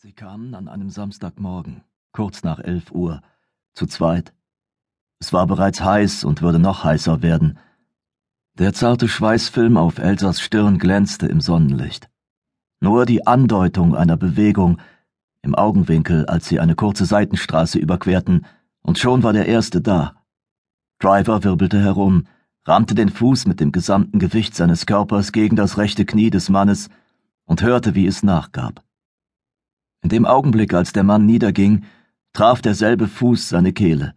Sie kamen an einem Samstagmorgen, kurz nach elf Uhr, zu zweit. Es war bereits heiß und würde noch heißer werden. Der zarte Schweißfilm auf Elsas Stirn glänzte im Sonnenlicht. Nur die Andeutung einer Bewegung im Augenwinkel, als sie eine kurze Seitenstraße überquerten, und schon war der Erste da. Driver wirbelte herum, rammte den Fuß mit dem gesamten Gewicht seines Körpers gegen das rechte Knie des Mannes und hörte, wie es nachgab. In dem Augenblick, als der Mann niederging, traf derselbe Fuß seine Kehle.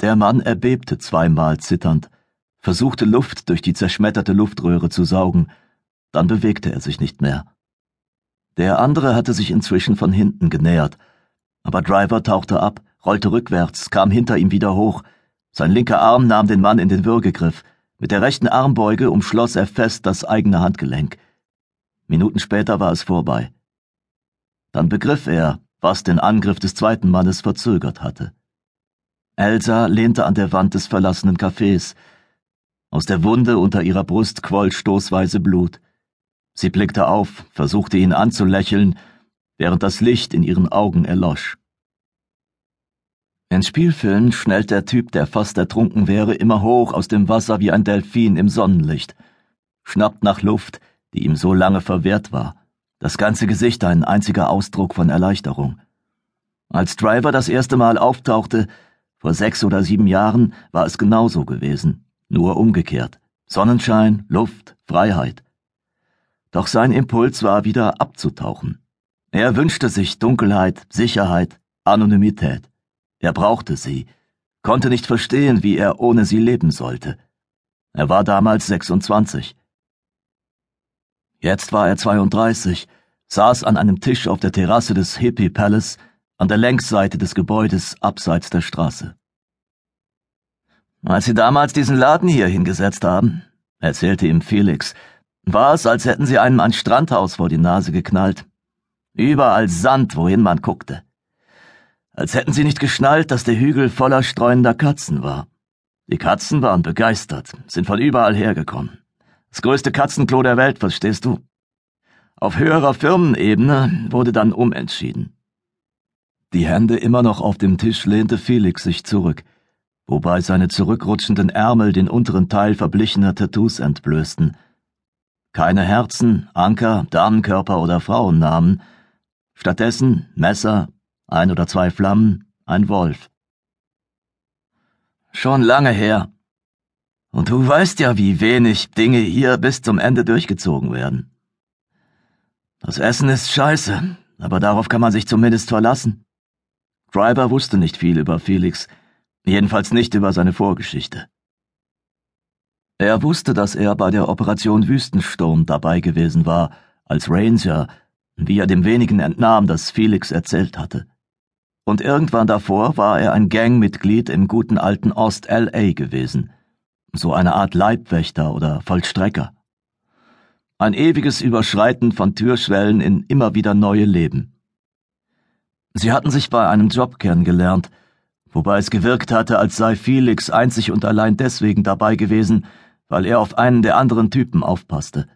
Der Mann erbebte zweimal zitternd, versuchte Luft durch die zerschmetterte Luftröhre zu saugen, dann bewegte er sich nicht mehr. Der andere hatte sich inzwischen von hinten genähert, aber Driver tauchte ab, rollte rückwärts, kam hinter ihm wieder hoch, sein linker Arm nahm den Mann in den Würgegriff, mit der rechten Armbeuge umschloss er fest das eigene Handgelenk. Minuten später war es vorbei. Dann begriff er, was den Angriff des zweiten Mannes verzögert hatte. Elsa lehnte an der Wand des verlassenen Cafés. Aus der Wunde unter ihrer Brust quoll stoßweise Blut. Sie blickte auf, versuchte ihn anzulächeln, während das Licht in ihren Augen erlosch. In Spielfilmen schnellt der Typ, der fast ertrunken wäre, immer hoch aus dem Wasser wie ein Delfin im Sonnenlicht, schnappt nach Luft, die ihm so lange verwehrt war das ganze Gesicht ein einziger Ausdruck von Erleichterung. Als Driver das erste Mal auftauchte, vor sechs oder sieben Jahren, war es genauso gewesen, nur umgekehrt. Sonnenschein, Luft, Freiheit. Doch sein Impuls war wieder abzutauchen. Er wünschte sich Dunkelheit, Sicherheit, Anonymität. Er brauchte sie, konnte nicht verstehen, wie er ohne sie leben sollte. Er war damals 26. Jetzt war er 32, saß an einem Tisch auf der Terrasse des Hippie Palace an der Längsseite des Gebäudes abseits der Straße. Als Sie damals diesen Laden hier hingesetzt haben, erzählte ihm Felix, war es, als hätten Sie einem ein Strandhaus vor die Nase geknallt. Überall Sand, wohin man guckte. Als hätten Sie nicht geschnallt, dass der Hügel voller streunender Katzen war. Die Katzen waren begeistert, sind von überall hergekommen. Das größte Katzenklo der Welt, verstehst du? Auf höherer Firmenebene wurde dann umentschieden. Die Hände immer noch auf dem Tisch lehnte Felix sich zurück, wobei seine zurückrutschenden Ärmel den unteren Teil verblichener Tattoos entblößten. Keine Herzen, Anker, Damenkörper oder Frauennamen, stattdessen Messer, ein oder zwei Flammen, ein Wolf. Schon lange her, und du weißt ja, wie wenig Dinge hier bis zum Ende durchgezogen werden. Das Essen ist scheiße, aber darauf kann man sich zumindest verlassen. Driver wusste nicht viel über Felix, jedenfalls nicht über seine Vorgeschichte. Er wusste, dass er bei der Operation Wüstensturm dabei gewesen war, als Ranger, wie er dem wenigen entnahm, das Felix erzählt hatte. Und irgendwann davor war er ein Gangmitglied im guten alten Ost-LA gewesen – so eine Art Leibwächter oder Vollstrecker. Ein ewiges Überschreiten von Türschwellen in immer wieder neue Leben. Sie hatten sich bei einem Job kennengelernt, wobei es gewirkt hatte, als sei Felix einzig und allein deswegen dabei gewesen, weil er auf einen der anderen Typen aufpasste.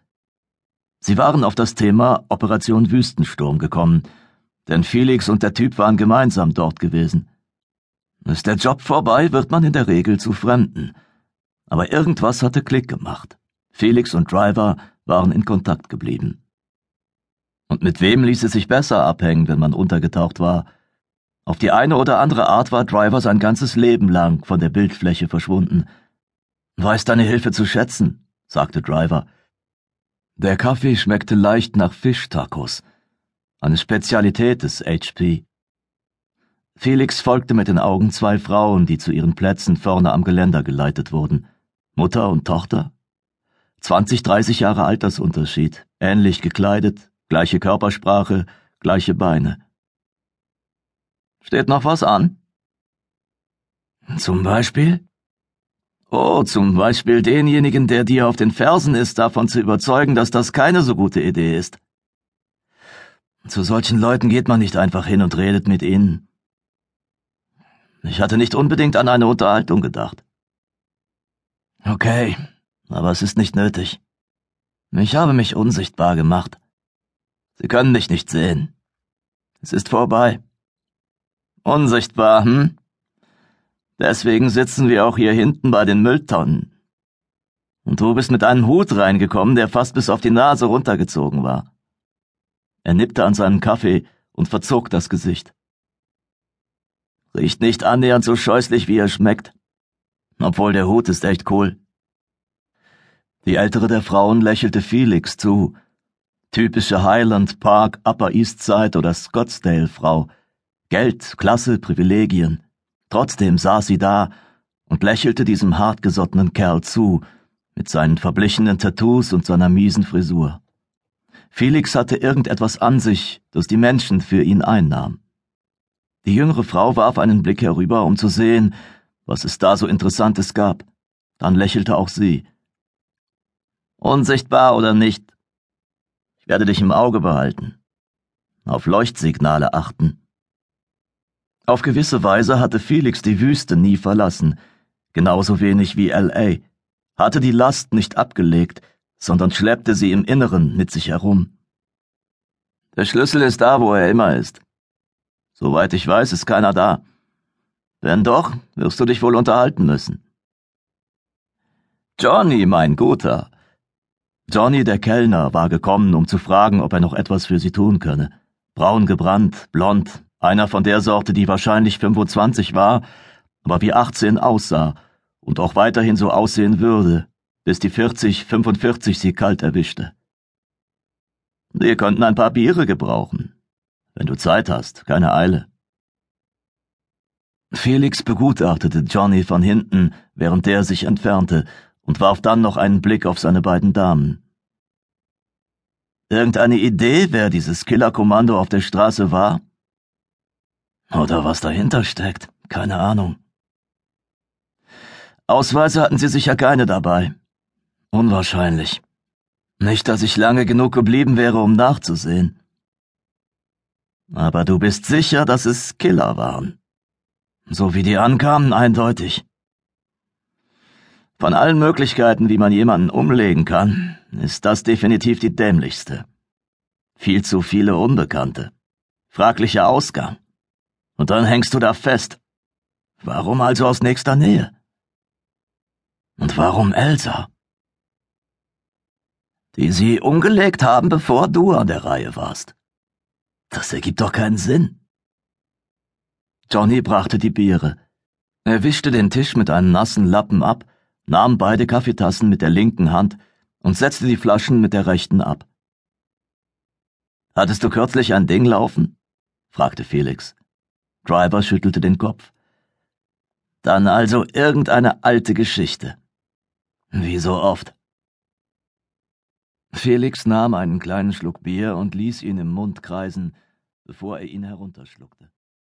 Sie waren auf das Thema Operation Wüstensturm gekommen, denn Felix und der Typ waren gemeinsam dort gewesen. Ist der Job vorbei, wird man in der Regel zu Fremden – aber irgendwas hatte Klick gemacht. Felix und Driver waren in Kontakt geblieben. Und mit wem ließ es sich besser abhängen, wenn man untergetaucht war? Auf die eine oder andere Art war Driver sein ganzes Leben lang von der Bildfläche verschwunden. Weiß deine Hilfe zu schätzen, sagte Driver. Der Kaffee schmeckte leicht nach Fischtacos, eine Spezialität des HP. Felix folgte mit den Augen zwei Frauen, die zu ihren Plätzen vorne am Geländer geleitet wurden. Mutter und Tochter? 20, 30 Jahre Altersunterschied, ähnlich gekleidet, gleiche Körpersprache, gleiche Beine. Steht noch was an? Zum Beispiel? Oh, zum Beispiel denjenigen, der dir auf den Fersen ist, davon zu überzeugen, dass das keine so gute Idee ist. Zu solchen Leuten geht man nicht einfach hin und redet mit ihnen. Ich hatte nicht unbedingt an eine Unterhaltung gedacht. Okay, aber es ist nicht nötig. Ich habe mich unsichtbar gemacht. Sie können mich nicht sehen. Es ist vorbei. Unsichtbar, hm? Deswegen sitzen wir auch hier hinten bei den Mülltonnen. Und du bist mit einem Hut reingekommen, der fast bis auf die Nase runtergezogen war. Er nippte an seinem Kaffee und verzog das Gesicht. Riecht nicht annähernd so scheußlich, wie er schmeckt. Obwohl der Hut ist echt cool. Die ältere der Frauen lächelte Felix zu. Typische Highland Park, Upper East Side oder Scottsdale Frau. Geld, Klasse, Privilegien. Trotzdem saß sie da und lächelte diesem hartgesottenen Kerl zu, mit seinen verblichenen Tattoos und seiner miesen Frisur. Felix hatte irgendetwas an sich, das die Menschen für ihn einnahm. Die jüngere Frau warf einen Blick herüber, um zu sehen, was es da so Interessantes gab. Dann lächelte auch sie. Unsichtbar oder nicht? Ich werde dich im Auge behalten. Auf Leuchtsignale achten. Auf gewisse Weise hatte Felix die Wüste nie verlassen, genauso wenig wie L.A., hatte die Last nicht abgelegt, sondern schleppte sie im Inneren mit sich herum. Der Schlüssel ist da, wo er immer ist. Soweit ich weiß, ist keiner da. Wenn doch, wirst du dich wohl unterhalten müssen. Johnny, mein Guter, Johnny, der Kellner, war gekommen, um zu fragen, ob er noch etwas für sie tun könne. Braun gebrannt, blond, einer von der Sorte, die wahrscheinlich 25 war, aber wie 18 aussah und auch weiterhin so aussehen würde, bis die 40, 45 sie kalt erwischte. Wir könnten ein paar Biere gebrauchen. Wenn du Zeit hast, keine Eile. Felix begutachtete Johnny von hinten, während der sich entfernte, und warf dann noch einen Blick auf seine beiden Damen. Irgendeine Idee, wer dieses Killerkommando auf der Straße war? Oder was dahinter steckt? Keine Ahnung. Ausweise hatten sie sicher keine dabei. Unwahrscheinlich. Nicht, dass ich lange genug geblieben wäre, um nachzusehen. Aber du bist sicher, dass es Killer waren. So wie die ankamen, eindeutig. Von allen Möglichkeiten, wie man jemanden umlegen kann, ist das definitiv die dämlichste. Viel zu viele Unbekannte. Fraglicher Ausgang. Und dann hängst du da fest. Warum also aus nächster Nähe? Und warum Elsa? Die sie umgelegt haben, bevor du an der Reihe warst. Das ergibt doch keinen Sinn. Johnny brachte die Biere. Er wischte den Tisch mit einem nassen Lappen ab nahm beide Kaffeetassen mit der linken Hand und setzte die Flaschen mit der rechten ab. Hattest du kürzlich ein Ding laufen? fragte Felix. Driver schüttelte den Kopf. Dann also irgendeine alte Geschichte. Wie so oft. Felix nahm einen kleinen Schluck Bier und ließ ihn im Mund kreisen, bevor er ihn herunterschluckte.